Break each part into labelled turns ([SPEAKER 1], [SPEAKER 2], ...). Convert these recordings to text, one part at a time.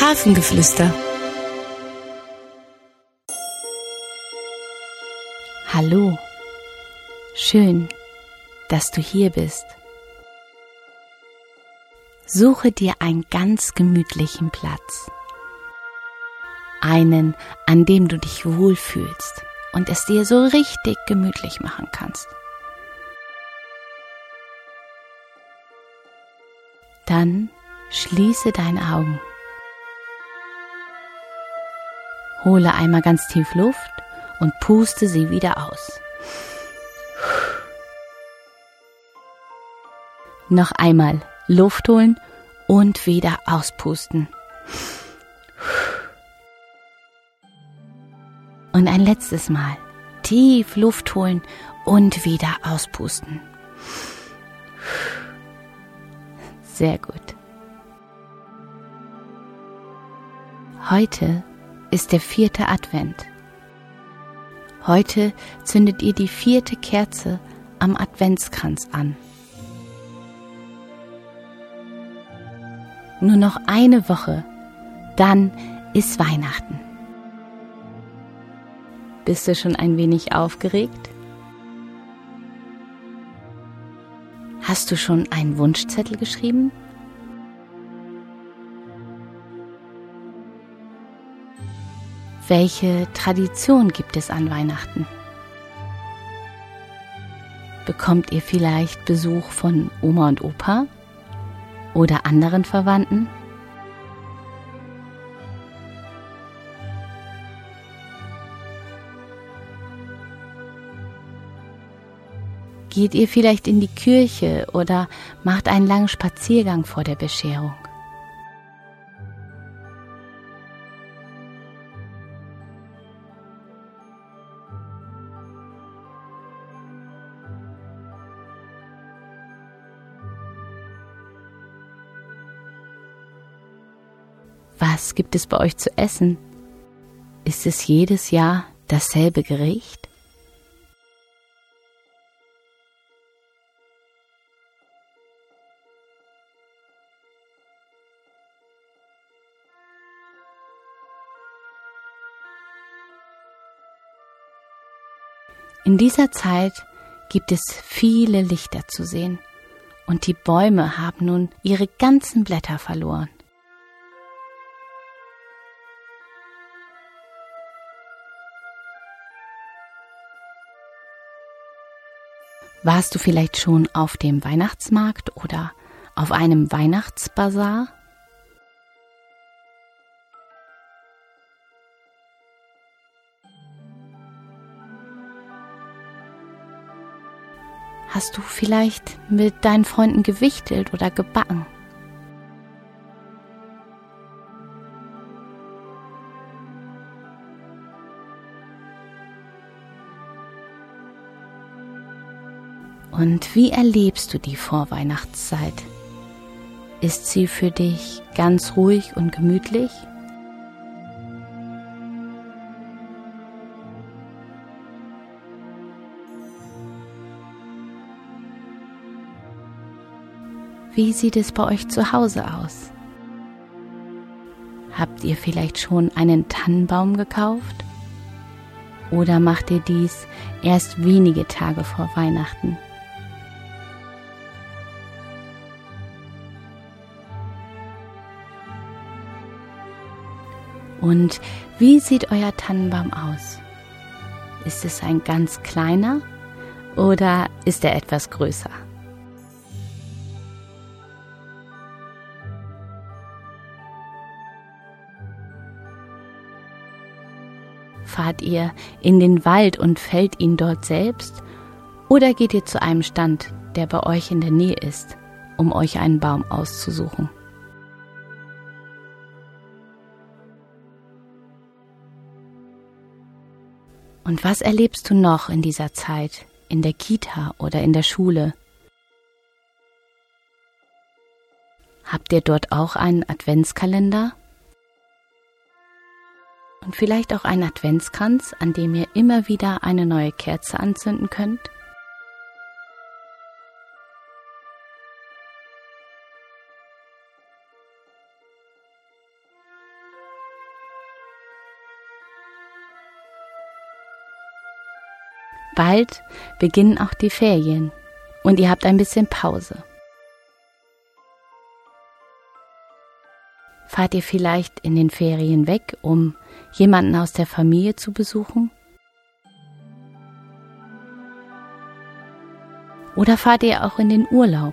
[SPEAKER 1] Hafengeflüster. Hallo, schön, dass du hier bist. Suche dir einen ganz gemütlichen Platz. Einen, an dem du dich wohlfühlst und es dir so richtig gemütlich machen kannst. Dann schließe deine Augen. Hole einmal ganz tief Luft und puste sie wieder aus. Noch einmal Luft holen und wieder auspusten. Und ein letztes Mal tief Luft holen und wieder auspusten. Sehr gut. Heute ist der vierte Advent. Heute zündet ihr die vierte Kerze am Adventskranz an. Nur noch eine Woche, dann ist Weihnachten. Bist du schon ein wenig aufgeregt? Hast du schon einen Wunschzettel geschrieben? Welche Tradition gibt es an Weihnachten? Bekommt ihr vielleicht Besuch von Oma und Opa oder anderen Verwandten? Geht ihr vielleicht in die Kirche oder macht einen langen Spaziergang vor der Bescherung? Was gibt es bei euch zu essen? Ist es jedes Jahr dasselbe Gericht? In dieser Zeit gibt es viele Lichter zu sehen und die Bäume haben nun ihre ganzen Blätter verloren. Warst du vielleicht schon auf dem Weihnachtsmarkt oder auf einem Weihnachtsbazar? Hast du vielleicht mit deinen Freunden gewichtelt oder gebacken? Und wie erlebst du die Vorweihnachtszeit? Ist sie für dich ganz ruhig und gemütlich? Wie sieht es bei euch zu Hause aus? Habt ihr vielleicht schon einen Tannenbaum gekauft? Oder macht ihr dies erst wenige Tage vor Weihnachten? Und wie sieht euer Tannenbaum aus? Ist es ein ganz kleiner oder ist er etwas größer? Fahrt ihr in den Wald und fällt ihn dort selbst? Oder geht ihr zu einem Stand, der bei euch in der Nähe ist, um euch einen Baum auszusuchen? Und was erlebst du noch in dieser Zeit, in der Kita oder in der Schule? Habt ihr dort auch einen Adventskalender? und vielleicht auch einen Adventskranz, an dem ihr immer wieder eine neue Kerze anzünden könnt? Bald beginnen auch die Ferien und ihr habt ein bisschen Pause. Fahrt ihr vielleicht in den Ferien weg, um jemanden aus der Familie zu besuchen? Oder fahrt ihr auch in den Urlaub,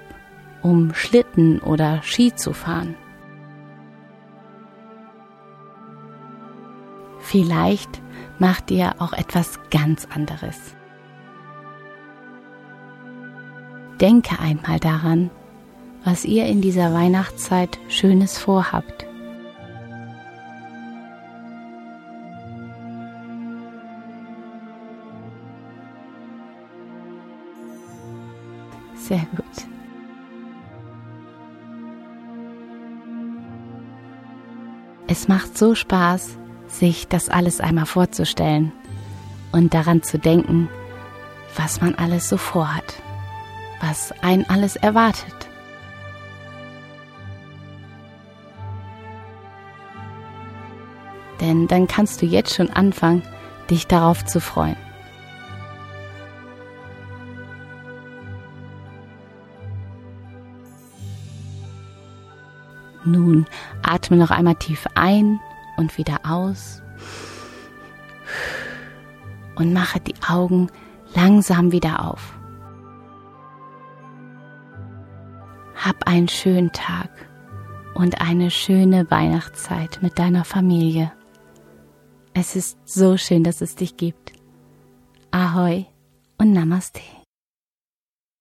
[SPEAKER 1] um Schlitten oder Ski zu fahren? Vielleicht macht ihr auch etwas ganz anderes. Denke einmal daran, was ihr in dieser Weihnachtszeit Schönes vorhabt. Sehr gut. Es macht so Spaß, sich das alles einmal vorzustellen und daran zu denken, was man alles so vorhat, was einen alles erwartet. Denn dann kannst du jetzt schon anfangen, dich darauf zu freuen. Nun atme noch einmal tief ein und wieder aus. Und mache die Augen langsam wieder auf. Hab einen schönen Tag und eine schöne Weihnachtszeit mit deiner Familie. Es ist so schön, dass es dich gibt. Ahoi und Namaste.